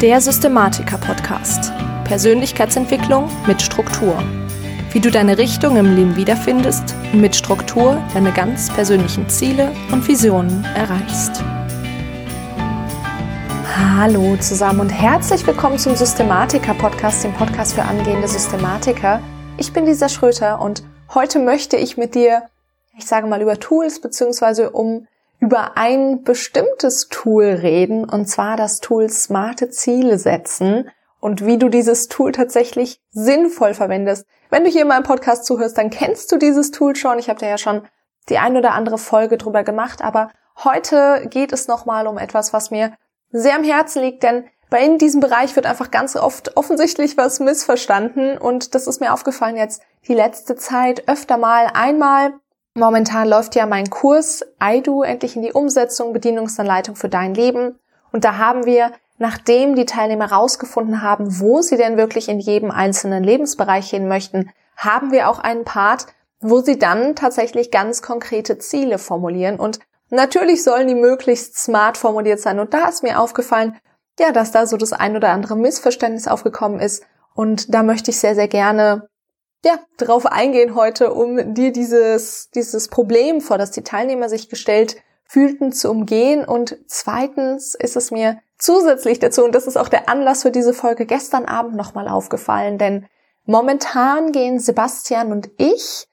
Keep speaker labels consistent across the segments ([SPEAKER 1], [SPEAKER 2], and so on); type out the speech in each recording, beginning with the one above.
[SPEAKER 1] Der Systematiker-Podcast. Persönlichkeitsentwicklung mit Struktur. Wie du deine Richtung im Leben wiederfindest und mit Struktur deine ganz persönlichen Ziele und Visionen erreichst. Hallo zusammen und herzlich willkommen zum Systematiker-Podcast, dem Podcast für angehende Systematiker. Ich bin Lisa Schröter und heute möchte ich mit dir, ich sage mal, über Tools beziehungsweise um über ein bestimmtes Tool reden, und zwar das Tool smarte Ziele setzen und wie du dieses Tool tatsächlich sinnvoll verwendest. Wenn du hier in meinem Podcast zuhörst, dann kennst du dieses Tool schon. Ich habe dir ja schon die ein oder andere Folge drüber gemacht, aber heute geht es nochmal um etwas, was mir sehr am Herzen liegt, denn bei in diesem Bereich wird einfach ganz oft offensichtlich was missverstanden und das ist mir aufgefallen jetzt die letzte Zeit öfter mal. Einmal Momentan läuft ja mein Kurs IDU endlich in die Umsetzung, Bedienungsanleitung für dein Leben. Und da haben wir, nachdem die Teilnehmer herausgefunden haben, wo sie denn wirklich in jedem einzelnen Lebensbereich hin möchten, haben wir auch einen Part, wo sie dann tatsächlich ganz konkrete Ziele formulieren. Und natürlich sollen die möglichst smart formuliert sein. Und da ist mir aufgefallen, ja, dass da so das ein oder andere Missverständnis aufgekommen ist. Und da möchte ich sehr, sehr gerne ja, drauf eingehen heute, um dir dieses, dieses Problem, vor das die Teilnehmer sich gestellt fühlten, zu umgehen. Und zweitens ist es mir zusätzlich dazu, und das ist auch der Anlass für diese Folge gestern Abend nochmal aufgefallen, denn momentan gehen Sebastian und ich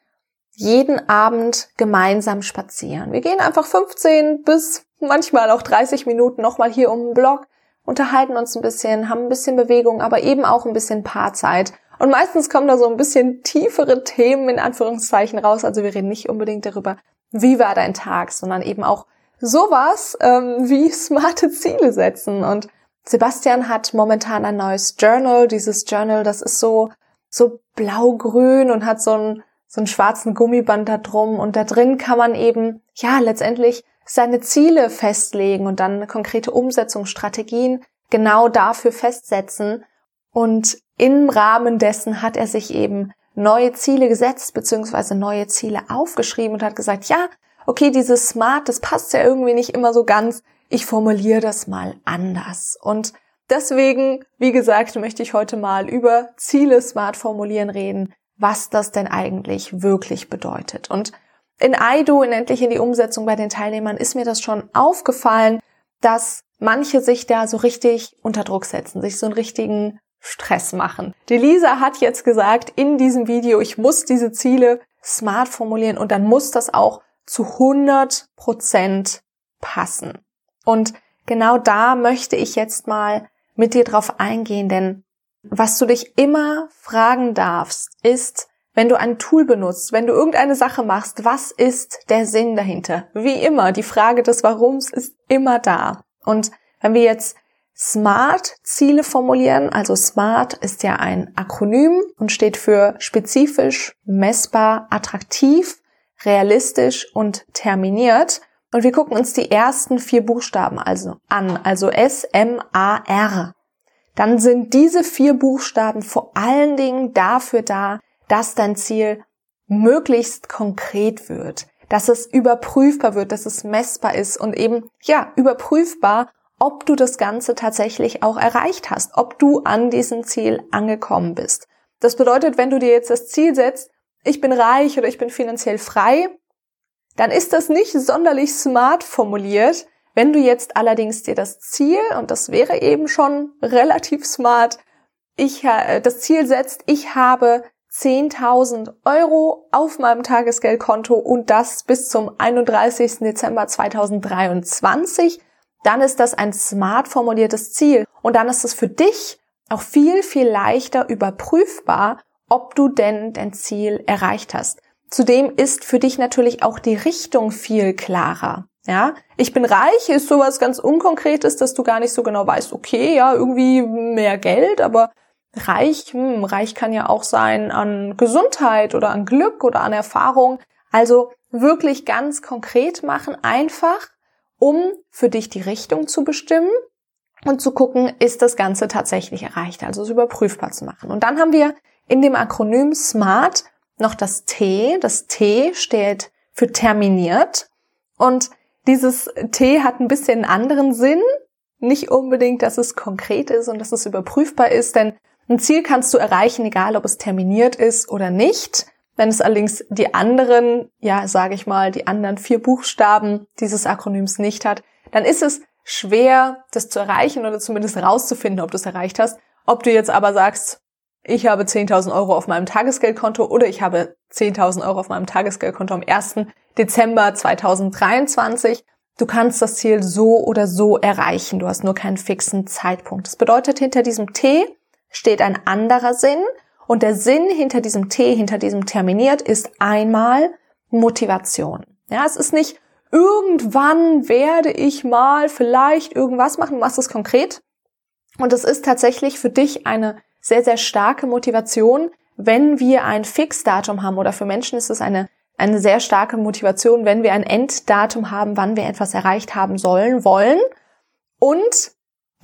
[SPEAKER 1] jeden Abend gemeinsam spazieren. Wir gehen einfach 15 bis manchmal auch 30 Minuten nochmal hier um den Block, unterhalten uns ein bisschen, haben ein bisschen Bewegung, aber eben auch ein bisschen Paarzeit. Und meistens kommen da so ein bisschen tiefere Themen in Anführungszeichen raus. Also wir reden nicht unbedingt darüber, wie war dein Tag, sondern eben auch sowas ähm, wie smarte Ziele setzen. Und Sebastian hat momentan ein neues Journal. Dieses Journal, das ist so so blau-grün und hat so einen so einen schwarzen Gummiband da drum. Und da drin kann man eben ja letztendlich seine Ziele festlegen und dann konkrete Umsetzungsstrategien genau dafür festsetzen. Und im Rahmen dessen hat er sich eben neue Ziele gesetzt, beziehungsweise neue Ziele aufgeschrieben und hat gesagt, ja, okay, dieses Smart, das passt ja irgendwie nicht immer so ganz. Ich formuliere das mal anders. Und deswegen, wie gesagt, möchte ich heute mal über Ziele smart formulieren reden, was das denn eigentlich wirklich bedeutet. Und in IDO, in endlich in die Umsetzung bei den Teilnehmern, ist mir das schon aufgefallen, dass manche sich da so richtig unter Druck setzen, sich so einen richtigen Stress machen. Die Lisa hat jetzt gesagt in diesem Video, ich muss diese Ziele smart formulieren und dann muss das auch zu 100 Prozent passen. Und genau da möchte ich jetzt mal mit dir drauf eingehen, denn was du dich immer fragen darfst, ist, wenn du ein Tool benutzt, wenn du irgendeine Sache machst, was ist der Sinn dahinter? Wie immer, die Frage des Warums ist immer da. Und wenn wir jetzt SMART Ziele formulieren. Also SMART ist ja ein Akronym und steht für spezifisch, messbar, attraktiv, realistisch und terminiert. Und wir gucken uns die ersten vier Buchstaben also an, also S, M, A, R. Dann sind diese vier Buchstaben vor allen Dingen dafür da, dass dein Ziel möglichst konkret wird, dass es überprüfbar wird, dass es messbar ist und eben, ja, überprüfbar ob du das Ganze tatsächlich auch erreicht hast, ob du an diesem Ziel angekommen bist. Das bedeutet, wenn du dir jetzt das Ziel setzt, ich bin reich oder ich bin finanziell frei, dann ist das nicht sonderlich smart formuliert. Wenn du jetzt allerdings dir das Ziel, und das wäre eben schon relativ smart, ich, äh, das Ziel setzt, ich habe 10.000 Euro auf meinem Tagesgeldkonto und das bis zum 31. Dezember 2023, dann ist das ein smart formuliertes Ziel und dann ist es für dich auch viel, viel leichter überprüfbar, ob du denn dein Ziel erreicht hast. Zudem ist für dich natürlich auch die Richtung viel klarer. Ja, ich bin reich ist sowas ganz Unkonkretes, dass du gar nicht so genau weißt, okay, ja, irgendwie mehr Geld, aber reich, hm, reich kann ja auch sein an Gesundheit oder an Glück oder an Erfahrung. Also wirklich ganz konkret machen, einfach um für dich die Richtung zu bestimmen und zu gucken, ist das Ganze tatsächlich erreicht, also es überprüfbar zu machen. Und dann haben wir in dem Akronym SMART noch das T. Das T steht für terminiert und dieses T hat ein bisschen einen anderen Sinn, nicht unbedingt, dass es konkret ist und dass es überprüfbar ist, denn ein Ziel kannst du erreichen, egal ob es terminiert ist oder nicht. Wenn es allerdings die anderen, ja, sage ich mal, die anderen vier Buchstaben dieses Akronyms nicht hat, dann ist es schwer, das zu erreichen oder zumindest herauszufinden, ob du es erreicht hast. Ob du jetzt aber sagst, ich habe 10.000 Euro auf meinem Tagesgeldkonto oder ich habe 10.000 Euro auf meinem Tagesgeldkonto am 1. Dezember 2023. Du kannst das Ziel so oder so erreichen. Du hast nur keinen fixen Zeitpunkt. Das bedeutet, hinter diesem T steht ein anderer Sinn und der Sinn hinter diesem T, hinter diesem terminiert, ist einmal Motivation. Ja, es ist nicht irgendwann werde ich mal vielleicht irgendwas machen, du machst es konkret. Und es ist tatsächlich für dich eine sehr, sehr starke Motivation, wenn wir ein Fixdatum haben oder für Menschen ist es eine, eine sehr starke Motivation, wenn wir ein Enddatum haben, wann wir etwas erreicht haben sollen, wollen. Und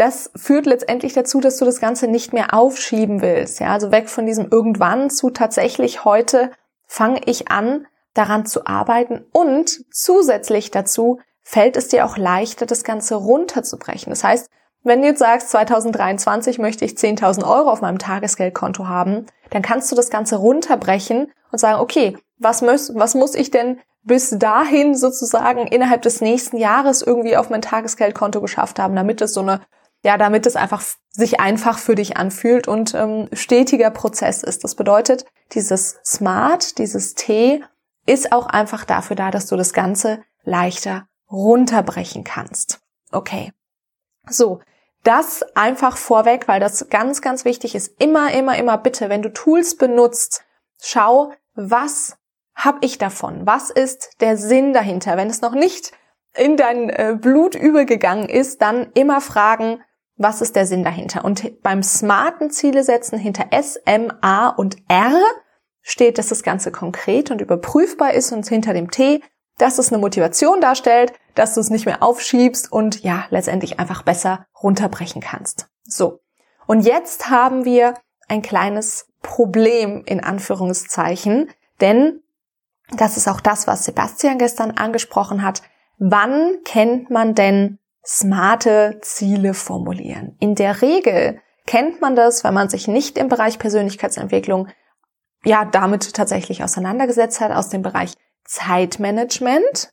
[SPEAKER 1] das führt letztendlich dazu, dass du das Ganze nicht mehr aufschieben willst. Ja, also weg von diesem irgendwann zu tatsächlich heute fange ich an, daran zu arbeiten und zusätzlich dazu fällt es dir auch leichter, das Ganze runterzubrechen. Das heißt, wenn du jetzt sagst, 2023 möchte ich 10.000 Euro auf meinem Tagesgeldkonto haben, dann kannst du das Ganze runterbrechen und sagen, okay, was muss, was muss ich denn bis dahin sozusagen innerhalb des nächsten Jahres irgendwie auf mein Tagesgeldkonto geschafft haben, damit es so eine, ja, damit es einfach sich einfach für dich anfühlt und ähm, stetiger Prozess ist. Das bedeutet, dieses Smart, dieses T ist auch einfach dafür da, dass du das Ganze leichter runterbrechen kannst. Okay. So, das einfach vorweg, weil das ganz, ganz wichtig ist. Immer, immer, immer bitte, wenn du Tools benutzt, schau, was habe ich davon? Was ist der Sinn dahinter? Wenn es noch nicht in dein äh, Blut übergegangen ist, dann immer fragen, was ist der Sinn dahinter? Und beim smarten Ziele setzen hinter S, M, A und R steht, dass das Ganze konkret und überprüfbar ist und hinter dem T, dass es eine Motivation darstellt, dass du es nicht mehr aufschiebst und ja, letztendlich einfach besser runterbrechen kannst. So. Und jetzt haben wir ein kleines Problem in Anführungszeichen, denn das ist auch das, was Sebastian gestern angesprochen hat. Wann kennt man denn smarte Ziele formulieren? In der Regel kennt man das, wenn man sich nicht im Bereich Persönlichkeitsentwicklung ja damit tatsächlich auseinandergesetzt hat aus dem Bereich Zeitmanagement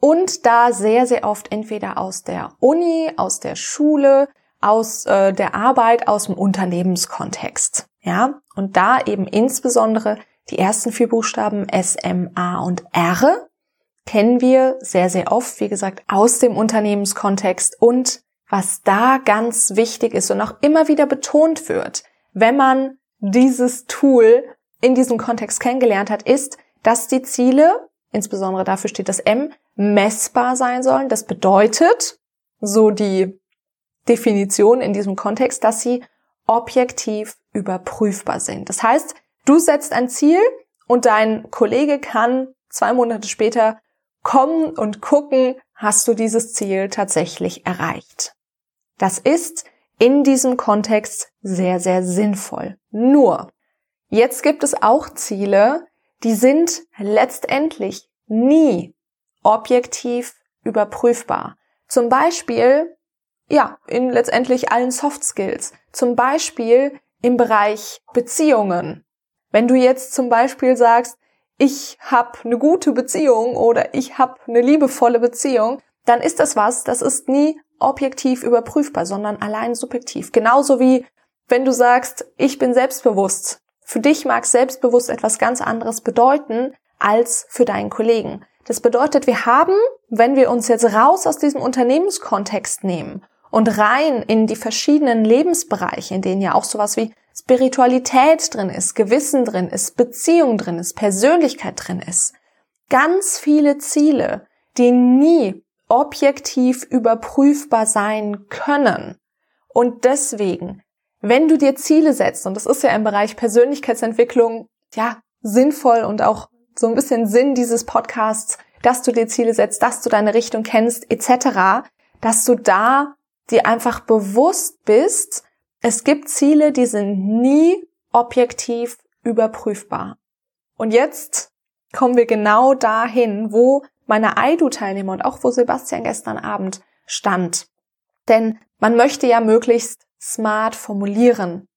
[SPEAKER 1] und da sehr, sehr oft entweder aus der Uni, aus der Schule, aus äh, der Arbeit, aus dem Unternehmenskontext. Ja, und da eben insbesondere die ersten vier Buchstaben S, M, A und R kennen wir sehr, sehr oft, wie gesagt, aus dem Unternehmenskontext und was da ganz wichtig ist und auch immer wieder betont wird, wenn man dieses Tool in diesem Kontext kennengelernt hat, ist, dass die Ziele, insbesondere dafür steht das M, messbar sein sollen. Das bedeutet, so die Definition in diesem Kontext, dass sie objektiv überprüfbar sind. Das heißt, du setzt ein Ziel und dein Kollege kann zwei Monate später kommen und gucken, hast du dieses Ziel tatsächlich erreicht. Das ist in diesem Kontext sehr, sehr sinnvoll. Nur, Jetzt gibt es auch Ziele, die sind letztendlich nie objektiv überprüfbar. Zum Beispiel, ja, in letztendlich allen Soft Skills. Zum Beispiel im Bereich Beziehungen. Wenn du jetzt zum Beispiel sagst, ich habe eine gute Beziehung oder ich habe eine liebevolle Beziehung, dann ist das was, das ist nie objektiv überprüfbar, sondern allein subjektiv. Genauso wie wenn du sagst, ich bin selbstbewusst, für dich mag selbstbewusst etwas ganz anderes bedeuten als für deinen Kollegen. Das bedeutet, wir haben, wenn wir uns jetzt raus aus diesem Unternehmenskontext nehmen und rein in die verschiedenen Lebensbereiche, in denen ja auch sowas wie Spiritualität drin ist, Gewissen drin ist, Beziehung drin ist, Persönlichkeit drin ist, ganz viele Ziele, die nie objektiv überprüfbar sein können. Und deswegen wenn du dir Ziele setzt, und das ist ja im Bereich Persönlichkeitsentwicklung, ja, sinnvoll und auch so ein bisschen Sinn dieses Podcasts, dass du dir Ziele setzt, dass du deine Richtung kennst, etc., dass du da dir einfach bewusst bist, es gibt Ziele, die sind nie objektiv überprüfbar. Und jetzt kommen wir genau dahin, wo meine IDU-Teilnehmer und auch wo Sebastian gestern Abend stand. Denn Man möchte ja möglichst smart formulieren.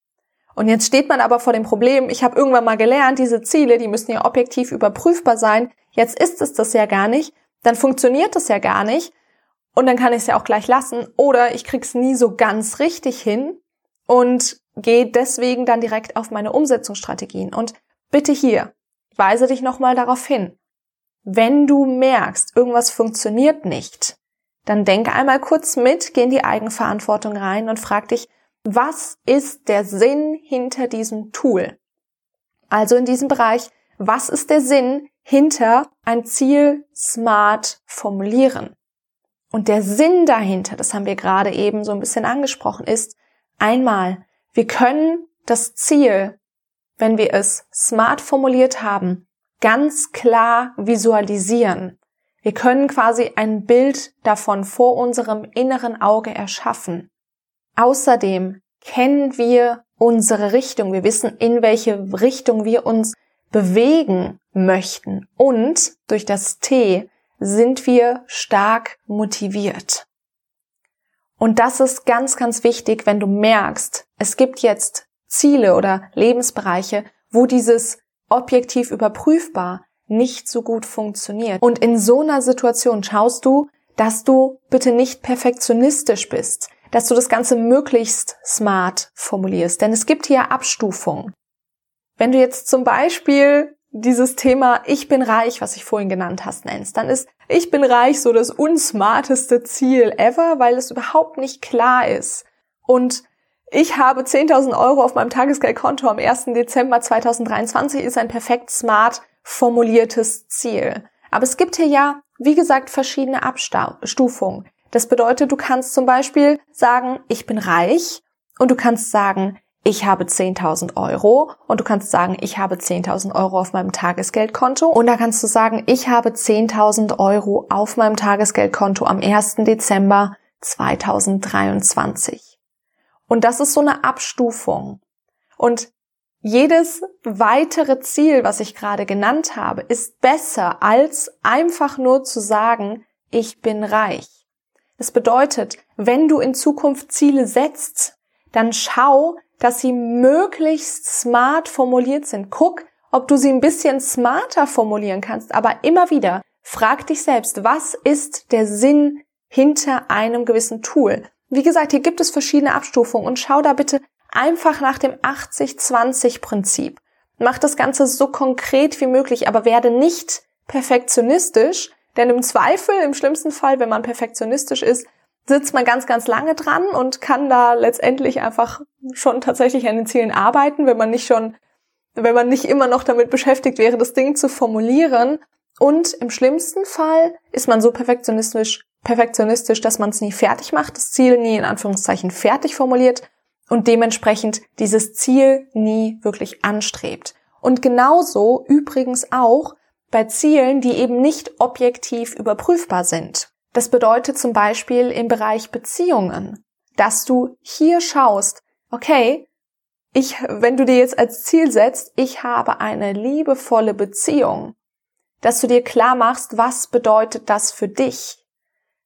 [SPEAKER 1] Und jetzt steht man aber vor dem Problem, ich habe irgendwann mal gelernt, diese Ziele, die müssen ja objektiv überprüfbar sein. Jetzt ist es das ja gar nicht. Dann funktioniert das ja gar nicht. Und dann kann ich es ja auch gleich lassen. Oder ich krieg's nie so ganz richtig hin und gehe deswegen dann direkt auf meine Umsetzungsstrategien. Und bitte hier, weise dich nochmal darauf hin. Wenn du merkst, irgendwas funktioniert nicht, dann denke einmal kurz mit, geh in die Eigenverantwortung rein und frag dich, was ist der Sinn hinter diesem Tool? Also in diesem Bereich, was ist der Sinn hinter ein Ziel smart formulieren? Und der Sinn dahinter, das haben wir gerade eben so ein bisschen angesprochen, ist einmal, wir können das Ziel, wenn wir es smart formuliert haben, ganz klar visualisieren. Wir können quasi ein Bild davon vor unserem inneren Auge erschaffen. Außerdem kennen wir unsere Richtung. Wir wissen, in welche Richtung wir uns bewegen möchten. Und durch das T sind wir stark motiviert. Und das ist ganz, ganz wichtig, wenn du merkst, es gibt jetzt Ziele oder Lebensbereiche, wo dieses objektiv überprüfbar nicht so gut funktioniert. Und in so einer Situation schaust du, dass du bitte nicht perfektionistisch bist, dass du das Ganze möglichst smart formulierst, denn es gibt hier Abstufungen. Wenn du jetzt zum Beispiel dieses Thema Ich bin reich, was ich vorhin genannt hast, nennst, dann ist Ich bin reich so das unsmarteste Ziel ever, weil es überhaupt nicht klar ist. Und ich habe 10.000 Euro auf meinem Tagesgeldkonto am 1. Dezember 2023 ist ein perfekt smart formuliertes Ziel. Aber es gibt hier ja, wie gesagt, verschiedene Abstufungen. Das bedeutet, du kannst zum Beispiel sagen, ich bin reich und du kannst sagen, ich habe 10.000 Euro und du kannst sagen, ich habe 10.000 Euro auf meinem Tagesgeldkonto und da kannst du sagen, ich habe 10.000 Euro auf meinem Tagesgeldkonto am 1. Dezember 2023. Und das ist so eine Abstufung. Und jedes weitere Ziel, was ich gerade genannt habe, ist besser als einfach nur zu sagen, ich bin reich. Das bedeutet, wenn du in Zukunft Ziele setzt, dann schau, dass sie möglichst smart formuliert sind. Guck, ob du sie ein bisschen smarter formulieren kannst, aber immer wieder frag dich selbst, was ist der Sinn hinter einem gewissen Tool? Wie gesagt, hier gibt es verschiedene Abstufungen und schau da bitte einfach nach dem 80-20-Prinzip. Mach das Ganze so konkret wie möglich, aber werde nicht perfektionistisch, denn im Zweifel, im schlimmsten Fall, wenn man perfektionistisch ist, sitzt man ganz, ganz lange dran und kann da letztendlich einfach schon tatsächlich an den Zielen arbeiten, wenn man nicht schon, wenn man nicht immer noch damit beschäftigt wäre, das Ding zu formulieren. Und im schlimmsten Fall ist man so perfektionistisch, perfektionistisch, dass man es nie fertig macht, das Ziel nie in Anführungszeichen fertig formuliert und dementsprechend dieses Ziel nie wirklich anstrebt. Und genauso übrigens auch bei Zielen, die eben nicht objektiv überprüfbar sind. Das bedeutet zum Beispiel im Bereich Beziehungen, dass du hier schaust, okay, ich, wenn du dir jetzt als Ziel setzt, ich habe eine liebevolle Beziehung, dass du dir klar machst, was bedeutet das für dich?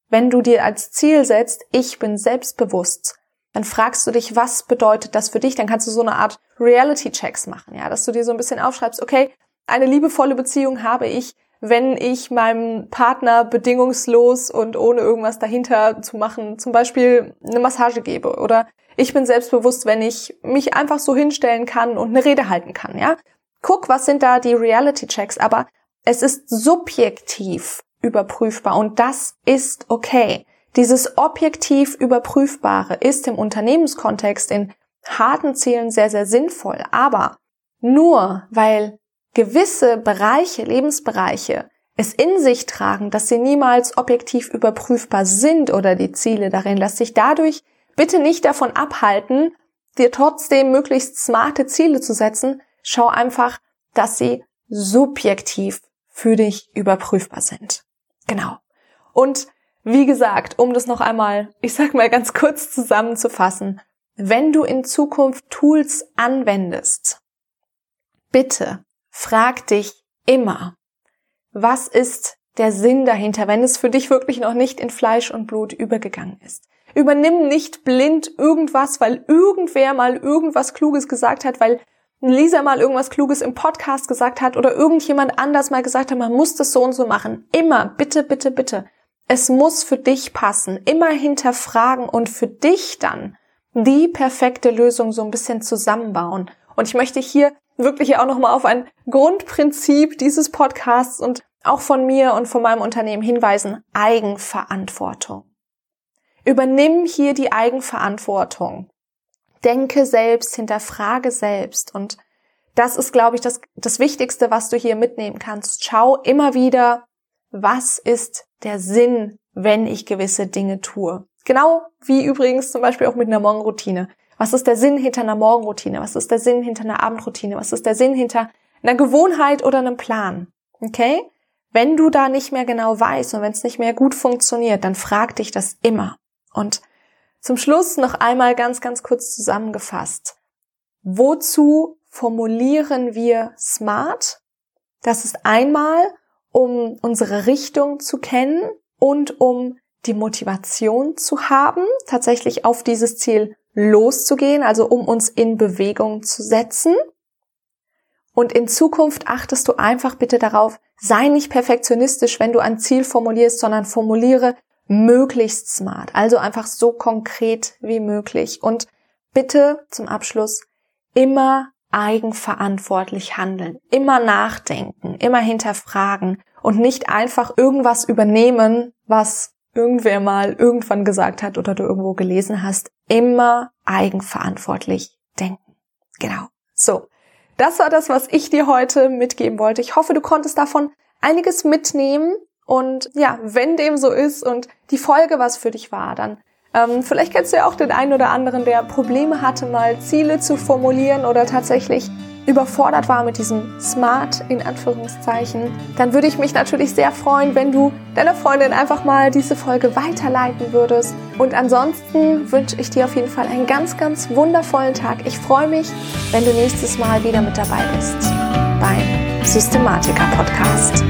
[SPEAKER 1] Wenn du dir als Ziel setzt, ich bin selbstbewusst, dann fragst du dich, was bedeutet das für dich? Dann kannst du so eine Art Reality-Checks machen, ja, dass du dir so ein bisschen aufschreibst, okay, eine liebevolle Beziehung habe ich, wenn ich meinem Partner bedingungslos und ohne irgendwas dahinter zu machen, zum Beispiel eine Massage gebe oder ich bin selbstbewusst, wenn ich mich einfach so hinstellen kann und eine Rede halten kann, ja. Guck, was sind da die Reality Checks, aber es ist subjektiv überprüfbar und das ist okay. Dieses objektiv überprüfbare ist im Unternehmenskontext in harten Zielen sehr, sehr sinnvoll. Aber nur weil gewisse Bereiche, Lebensbereiche es in sich tragen, dass sie niemals objektiv überprüfbar sind oder die Ziele darin, lass sich dadurch bitte nicht davon abhalten, dir trotzdem möglichst smarte Ziele zu setzen. Schau einfach, dass sie subjektiv für dich überprüfbar sind. Genau. Und wie gesagt, um das noch einmal, ich sag mal ganz kurz zusammenzufassen, wenn du in Zukunft Tools anwendest, bitte frag dich immer, was ist der Sinn dahinter, wenn es für dich wirklich noch nicht in Fleisch und Blut übergegangen ist? Übernimm nicht blind irgendwas, weil irgendwer mal irgendwas Kluges gesagt hat, weil Lisa mal irgendwas Kluges im Podcast gesagt hat oder irgendjemand anders mal gesagt hat, man muss das so und so machen. Immer, bitte, bitte, bitte. Es muss für dich passen. Immer hinterfragen und für dich dann die perfekte Lösung so ein bisschen zusammenbauen. Und ich möchte hier wirklich auch nochmal auf ein Grundprinzip dieses Podcasts und auch von mir und von meinem Unternehmen hinweisen. Eigenverantwortung. Übernimm hier die Eigenverantwortung denke selbst, hinterfrage selbst. Und das ist, glaube ich, das, das Wichtigste, was du hier mitnehmen kannst. Schau immer wieder, was ist der Sinn, wenn ich gewisse Dinge tue. Genau wie übrigens zum Beispiel auch mit einer Morgenroutine. Was ist der Sinn hinter einer Morgenroutine? Was ist der Sinn hinter einer Abendroutine? Was ist der Sinn hinter einer Gewohnheit oder einem Plan? Okay? Wenn du da nicht mehr genau weißt und wenn es nicht mehr gut funktioniert, dann frag dich das immer. Und zum Schluss noch einmal ganz, ganz kurz zusammengefasst. Wozu formulieren wir SMART? Das ist einmal, um unsere Richtung zu kennen und um die Motivation zu haben, tatsächlich auf dieses Ziel loszugehen, also um uns in Bewegung zu setzen. Und in Zukunft achtest du einfach bitte darauf, sei nicht perfektionistisch, wenn du ein Ziel formulierst, sondern formuliere möglichst smart, also einfach so konkret wie möglich. Und bitte zum Abschluss immer eigenverantwortlich handeln, immer nachdenken, immer hinterfragen und nicht einfach irgendwas übernehmen, was irgendwer mal irgendwann gesagt hat oder du irgendwo gelesen hast. Immer eigenverantwortlich denken. Genau. So. Das war das, was ich dir heute mitgeben wollte. Ich hoffe, du konntest davon einiges mitnehmen und ja, wenn dem so ist und die Folge was für dich war, dann ähm, vielleicht kennst du ja auch den einen oder anderen, der Probleme hatte, mal Ziele zu formulieren oder tatsächlich überfordert war mit diesem Smart in Anführungszeichen, dann würde ich mich natürlich sehr freuen, wenn du deiner Freundin einfach mal diese Folge weiterleiten würdest. Und ansonsten wünsche ich dir auf jeden Fall einen ganz, ganz wundervollen Tag. Ich freue mich, wenn du nächstes Mal wieder mit dabei bist beim Systematiker Podcast.